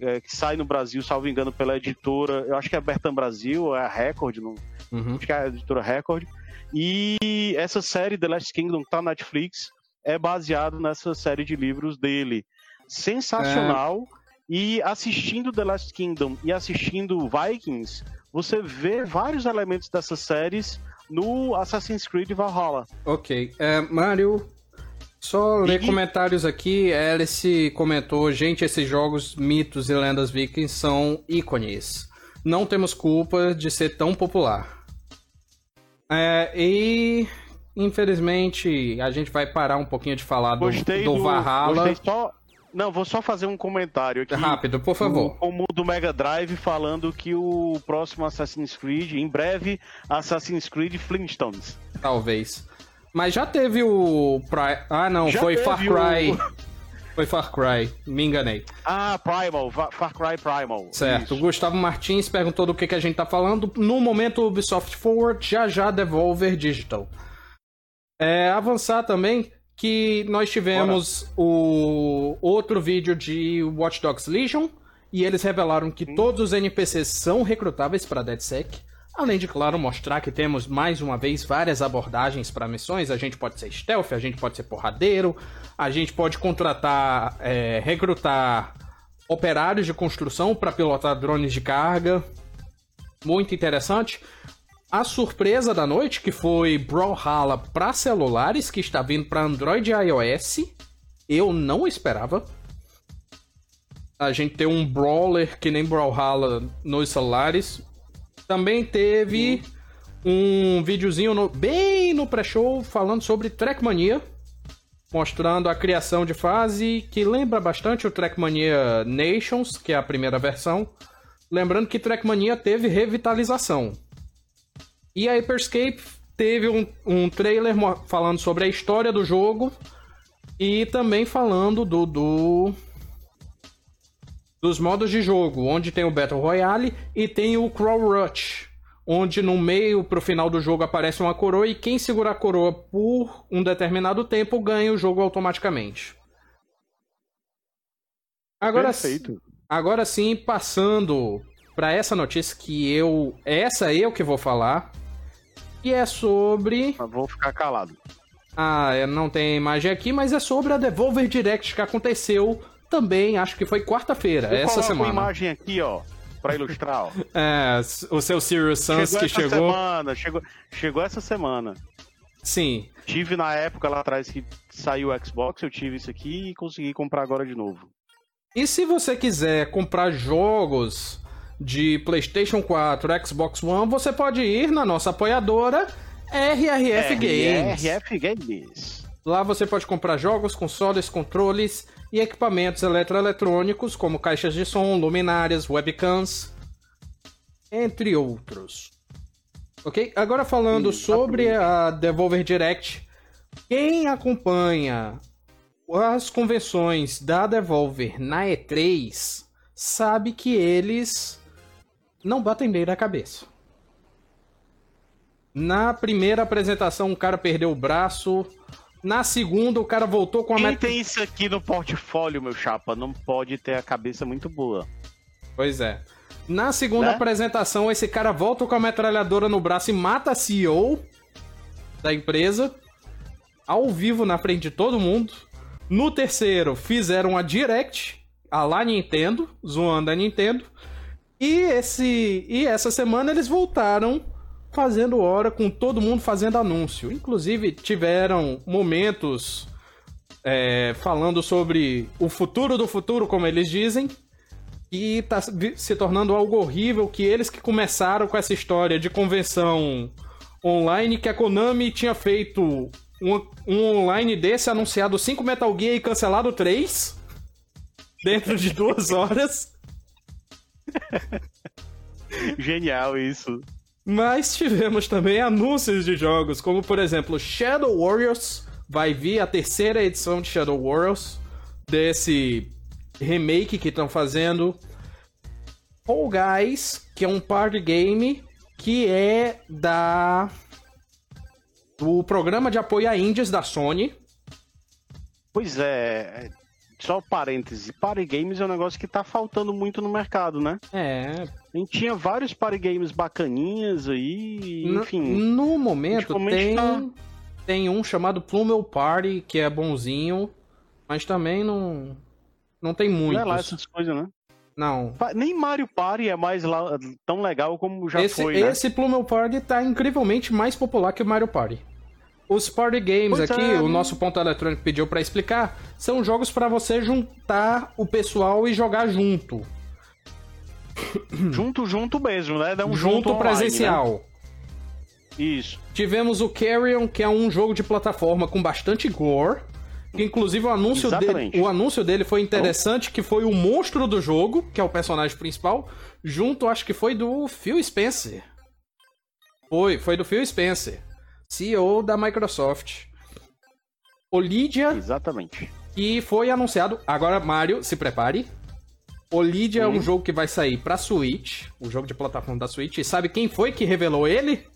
é, que sai no Brasil, salvo engano, pela editora, eu acho que é a Bertan Brasil, é a Record, não, Uhum. acho que é a editora Record. E essa série, The Last Kingdom, que tá na Netflix, é baseado nessa série de livros dele. Sensacional. E assistindo The Last Kingdom e assistindo Vikings, você vê vários elementos dessas séries no Assassin's Creed Valhalla. Ok. É, Mário, só ler E- comentários aqui. Alice comentou: gente, esses jogos, mitos e lendas vikings são ícones. Não temos culpa de ser tão popular. É, e. Infelizmente, a gente vai parar um pouquinho de falar do, Gostei do do, Valhalla. gostei só. Não, vou só fazer um comentário aqui. Rápido, por favor. Como do Mega Drive falando que o próximo Assassin's Creed, em breve, Assassin's Creed Flintstones. Talvez. Mas já teve o. Ah, não, Já foi Far Cry. o- Foi Far Cry, me enganei. Ah, Primal, Far Cry Primal. Certo. O Isso. Gustavo Martins perguntou do que, que a gente tá falando. No momento, Ubisoft Forward, já já Devolver Digital. É, avançar também que nós tivemos o outro vídeo de Watch Dogs Legion e eles revelaram que todos os NPCs são recrutáveis para DeadSec. Além de, claro, mostrar que temos mais uma vez várias abordagens para missões. A gente pode ser stealth, a gente pode ser porradeiro, a gente pode contratar, é, recrutar operários de construção para pilotar drones de carga. Muito interessante. A surpresa da noite, que foi Brawlhalla para celulares, que está vindo para Android e iOS. Eu não esperava. A gente ter um Brawler que nem Brawlhalla nos celulares. Também teve um videozinho no- bem no pré-show falando sobre Trackmania. Mostrando a criação de fase que lembra bastante o Trackmania Nations, que é a primeira versão. Lembrando que Trackmania teve revitalização. E a Hyperscape teve um, um trailer falando sobre a história do jogo e também falando do, do- dos modos de jogo, onde tem o Battle Royale e tem o Crawl Rush, onde no meio pro final do jogo aparece uma coroa e quem segurar a coroa por um determinado tempo ganha o jogo automaticamente. Agora Perfeito. Agora sim, passando para essa notícia que eu. Essa eu que vou falar. E é sobre. Vou ficar calado. Ah, não tem imagem aqui, mas é sobre a Devolver Direct que aconteceu também, acho que foi quarta-feira, essa semana. uma imagem aqui, ó, pra ilustrar, ó. é, o seu Sirius Sans chegou que chegou. Semana, chegou. Chegou essa semana. Sim. Tive na época lá atrás que saiu o Xbox, eu tive isso aqui e consegui comprar agora de novo. E se você quiser comprar jogos de PlayStation 4, Xbox One, você pode ir na nossa apoiadora RRF Games. RRF Games. Lá você pode comprar jogos, consoles, controles e equipamentos eletroeletrônicos, como caixas de som, luminárias, webcams, entre outros. Ok? Agora falando sobre a Devolver Direct, quem acompanha as convenções da Devolver na E3 sabe que eles não batem bem na cabeça. Na primeira apresentação, o cara perdeu o braço. Na segunda, o cara voltou com a Quem met... tem isso aqui no portfólio, meu chapa, não pode ter a cabeça muito boa. Pois é. Na segunda né? apresentação, esse cara volta com a metralhadora no braço e mata a CEO da empresa. Ao vivo, na frente de todo mundo. No terceiro, fizeram a Direct, a lá Nintendo, zoando a Nintendo. E, esse, e essa semana eles voltaram fazendo hora com todo mundo fazendo anúncio. Inclusive, tiveram momentos é, falando sobre o futuro do futuro, como eles dizem, e tá se tornando algo horrível que eles que começaram com essa história de convenção online que a Konami tinha feito um, um online desse anunciado 5 Metal Gear e cancelado 3 dentro de duas horas. Genial isso. Mas tivemos também anúncios de jogos, como por exemplo Shadow Warriors. Vai vir a terceira edição de Shadow Warriors, desse remake que estão fazendo. Fall Guys, que é um party game que é da do programa de apoio a indies da Sony. Pois é, só parêntese, party games é um negócio que tá faltando muito no mercado, né? É. A gente tinha vários party games bacaninhas aí, enfim. No, no momento tem, tá... tem um chamado Plumel Party, que é bonzinho, mas também não, não tem muitos. Não é lá essas coisas, né? Não. Nem Mario Party é mais lá, tão legal como já esse, foi, né? Esse Plumel Party tá incrivelmente mais popular que o Mario Party. Os party games pois aqui, é. o nosso ponto eletrônico pediu para explicar, são jogos para você juntar o pessoal e jogar junto. Junto, junto mesmo, né? Um junto, junto presencial. Online, né? Isso. Tivemos o Carrion, que é um jogo de plataforma com bastante gore. Que inclusive o anúncio, dele, o anúncio dele foi interessante, que foi o monstro do jogo, que é o personagem principal, junto, acho que foi do Phil Spencer. Foi, foi do Phil Spencer. CEO da Microsoft. Olidia. Exatamente. E foi anunciado. Agora, Mario, se prepare. Olidia hum. é um jogo que vai sair pra Switch. O jogo de plataforma da Switch. E sabe quem foi que revelou ele?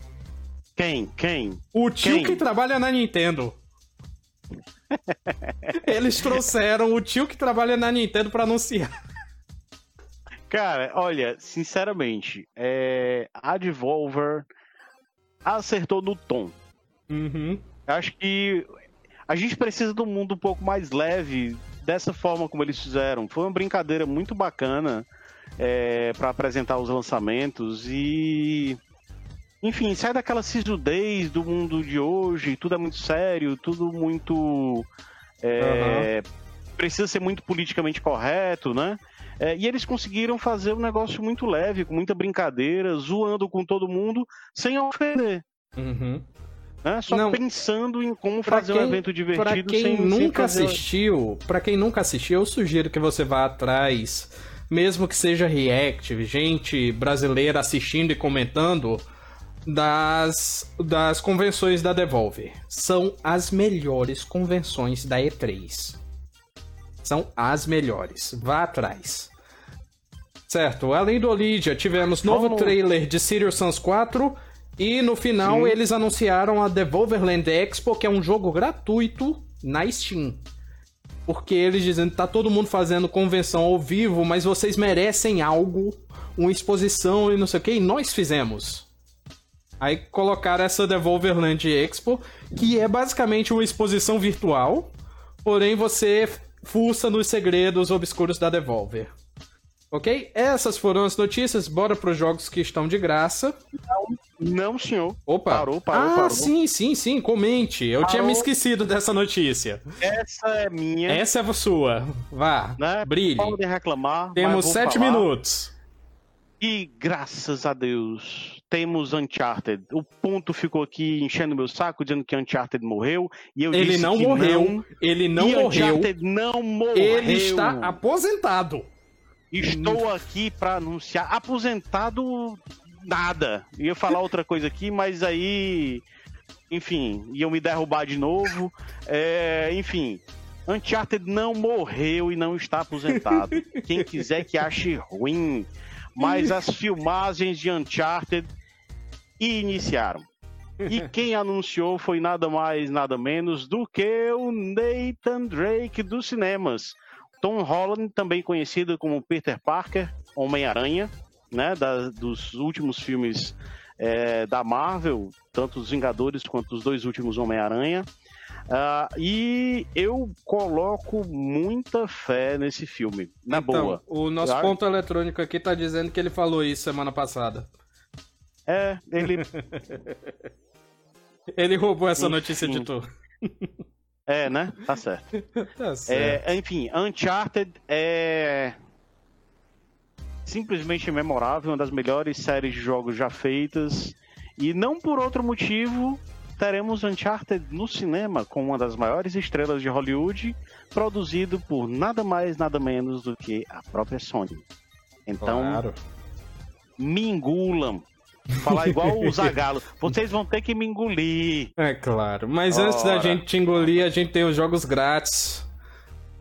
Quem? Quem? O tio quem? que trabalha na Nintendo. Eles trouxeram o tio que trabalha na Nintendo para anunciar. Cara, olha, sinceramente, é... a Devolver acertou no tom. Uhum. Acho que a gente precisa de um mundo um pouco mais leve, dessa forma como eles fizeram. Foi uma brincadeira muito bacana é, para apresentar os lançamentos e. Enfim, sai daquela sisudez do mundo de hoje, tudo é muito sério, tudo muito. É, uhum. Precisa ser muito politicamente correto, né? É, e eles conseguiram fazer um negócio muito leve, com muita brincadeira, zoando com todo mundo, sem ofender. Uhum. Né? Só Não, pensando em como fazer quem, um evento divertido pra quem sem, nunca sem assistiu, para quem nunca assistiu, eu sugiro que você vá atrás, mesmo que seja react, gente brasileira assistindo e comentando das, das convenções da Devolver. São as melhores convenções da E3. São as melhores. Vá atrás. Certo, além do Lydia, tivemos novo Como... trailer de Sirius Sans 4 e no final Sim. eles anunciaram a Devolverland Expo, que é um jogo gratuito na Steam. Porque eles dizem que tá todo mundo fazendo convenção ao vivo, mas vocês merecem algo, uma exposição e não sei o que, e nós fizemos. Aí colocaram essa Devolverland Expo, que é basicamente uma exposição virtual, porém você fuça nos segredos obscuros da Devolver. Ok? Essas foram as notícias. Bora para os jogos que estão de graça. Não, não senhor. Opa. Parou, parou, ah, parou. sim, sim, sim. Comente. Eu Parou. tinha me esquecido dessa notícia. Essa é minha. Essa é a sua. Vá. Né? Brilhe. Podem reclamar. Temos sete falar. minutos. E graças a Deus temos Uncharted. O ponto ficou aqui enchendo meu saco, dizendo que Uncharted morreu. E eu Ele disse não que morreu. Não, Ele não e morreu. Uncharted não morreu. Ele está aposentado. Estou aqui para anunciar. Aposentado, nada. Ia falar outra coisa aqui, mas aí. Enfim, iam me derrubar de novo. É, enfim. Uncharted não morreu e não está aposentado. Quem quiser que ache ruim. Mas as filmagens de Uncharted iniciaram. E quem anunciou foi nada mais, nada menos do que o Nathan Drake dos cinemas. Tom Holland, também conhecido como Peter Parker, Homem-Aranha, né, da- dos últimos filmes é, da Marvel, tanto os Vingadores quanto os dois últimos Homem-Aranha. Ah, e eu coloco muita fé nesse filme, na então, boa. o nosso Claro. ponto eletrônico aqui tá dizendo que ele falou isso semana passada. É, ele Ele roubou essa Enfim. notícia de tu. É, né? Tá certo. Tá certo. É, enfim, Uncharted é simplesmente memorável, uma das melhores séries de jogos já feitas. E não por outro motivo, teremos Uncharted no cinema com uma das maiores estrelas de Hollywood, produzido por nada mais, nada menos do que a própria Sony. Então, claro. me engulam. Falar igual o Zagalo. Vocês vão ter que me engolir. É claro. Mas antes da Ora. gente te engolir, a gente tem os jogos grátis.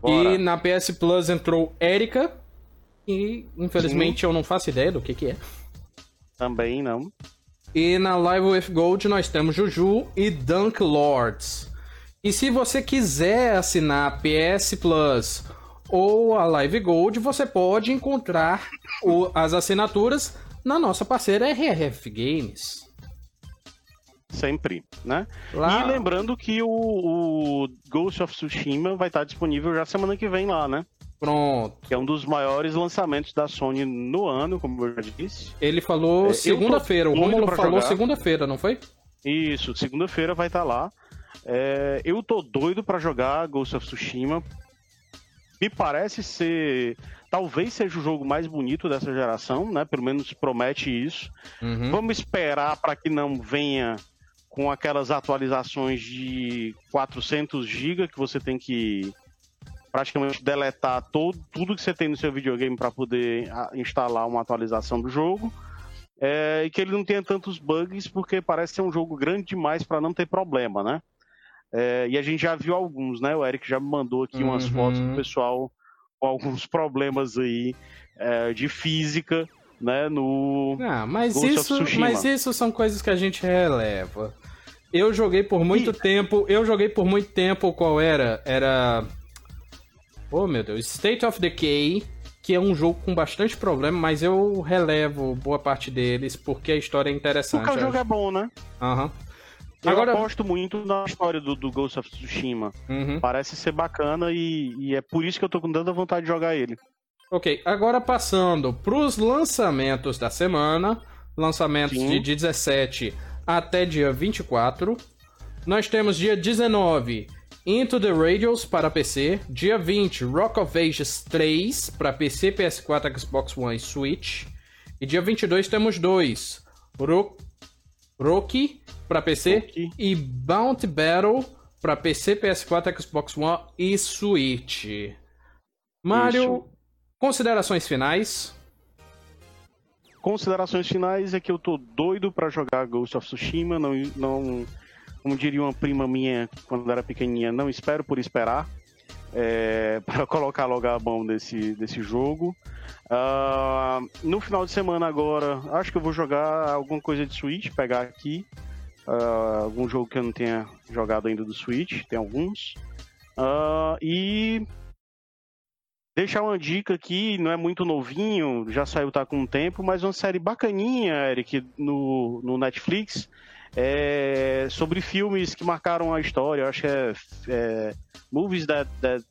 Bora. E na PS Plus entrou Erika. E infelizmente eu não faço ideia do que, que é. Também não. E na Live with Gold nós temos Juju e Dunk Lords. E se você quiser assinar a PS Plus ou a Live Gold, você pode encontrar o- as assinaturas na nossa parceira RRF Games. Sempre, né? Lá, E lembrando que o, o Ghost of Tsushima vai estar disponível já semana que vem lá, né? pronto. Que é um dos maiores lançamentos da Sony no ano, como eu já disse. Ele falou É, segunda-feira, o Romulo falou segunda-feira, não foi? Isso, segunda-feira vai estar lá. É, eu tô doido pra jogar Ghost of Tsushima. Me parece ser. Talvez seja o jogo mais bonito dessa geração, né? Pelo menos promete isso. Uhum. Vamos esperar para que não venha com aquelas atualizações de 400 GB que você tem que praticamente deletar todo, tudo que você tem no seu videogame para poder instalar uma atualização do jogo. É, e que ele não tenha tantos bugs, porque parece ser um jogo grande demais para não ter problema, né? É, e a gente já viu alguns, né? O Eric já me mandou aqui umas Uhum. fotos do pessoal com alguns problemas aí é, de física, né? No, Ah, mas Ghost isso, mas isso são coisas que a gente releva. Eu joguei por muito tempo, eu joguei por muito tempo qual era? Era Oh, meu Deus, State of Decay, que é um jogo com bastante problema, mas eu relevo boa parte deles porque a história é interessante. Porque o jogo eu é bom, né? Aham. Eu Agora- aposto muito na história do, do Ghost of Tsushima. Uhum. Parece ser bacana e, e é por isso que eu tô com tanta vontade de jogar ele. Ok, agora passando pros lançamentos da semana, lançamentos Sim. de 17 até dia 24. Nós temos dia 19 Into the Radios para PC, dia 20 Rock of Ages 3 para PC, PS4, Xbox One e Switch. E dia 22 temos dois, Rocky para PC Rocky. e Bounty Battle para PC, PS4, Xbox One e Switch. Mario, Isso. considerações finais? Considerações finais é que eu tô doido pra jogar Ghost of Tsushima, não, não como diria uma prima minha quando era pequenininha, não espero por esperar é, para colocar logo a mão desse, desse jogo. Ah, no final de semana agora, acho que eu vou jogar alguma coisa de Switch, pegar aqui ah, algum jogo que eu não tenha jogado ainda do Switch, tem alguns. Ah, e deixar uma dica aqui, não é muito novinho, já saiu tá com um tempo, mas uma série bacaninha, Eric, no, no Netflix, é, sobre filmes que marcaram a história. Eu acho que é, é Movies That, that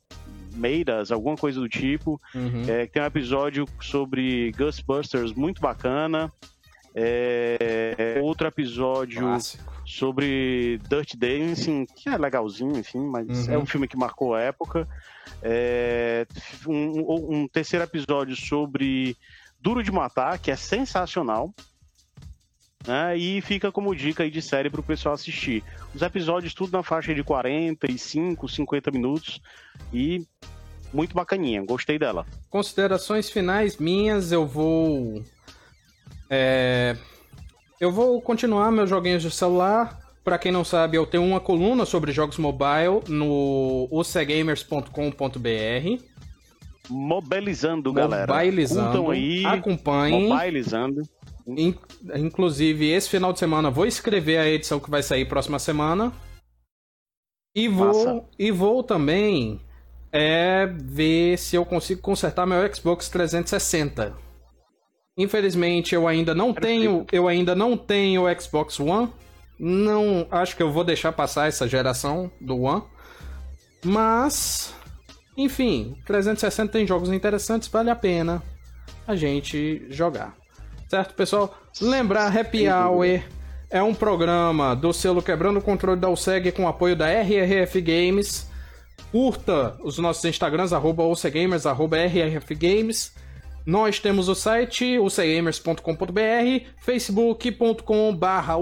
Made Us, alguma coisa do tipo. Uhum. É, tem um episódio sobre Ghostbusters muito bacana. É, outro episódio Clássico. sobre Dirty Dancing, que é legalzinho, enfim, mas uhum. é um filme que marcou a época. É, um, um, terceiro episódio sobre Duro de Matar, que é sensacional. Né, e fica como dica aí de série para o pessoal assistir. Os episódios tudo na faixa de 45, 50 minutos e muito bacaninha, gostei dela. Considerações finais minhas, eu vou é... Eu vou continuar meus joguinhos de celular. Para quem não sabe, eu tenho uma coluna sobre jogos mobile no ocegamers.com.br. Mobilizando, galera. Mobilizando. aí. Acompanhem. Mobilizando. In, inclusive, esse final de semana vou escrever a edição que vai sair próxima semana. E vou, e vou também é, ver se eu consigo consertar meu Xbox 360. Infelizmente eu ainda não tenho, eu ainda não tenho o Xbox One. Não, acho que eu vou deixar passar essa geração do One. Mas, enfim, 360 tem jogos interessantes, vale a pena a gente jogar. Certo, pessoal? Lembrar Happy Hour é um programa do selo Quebrando o Controle da USEG com apoio da RRF Games. Curta os nossos Instagrams, arroba arroba RRF Games. Nós temos o site ucgamers.com.br, facebook.com/barra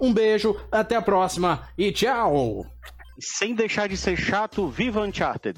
Um beijo, até a próxima e tchau! Sem deixar de ser chato, viva Uncharted!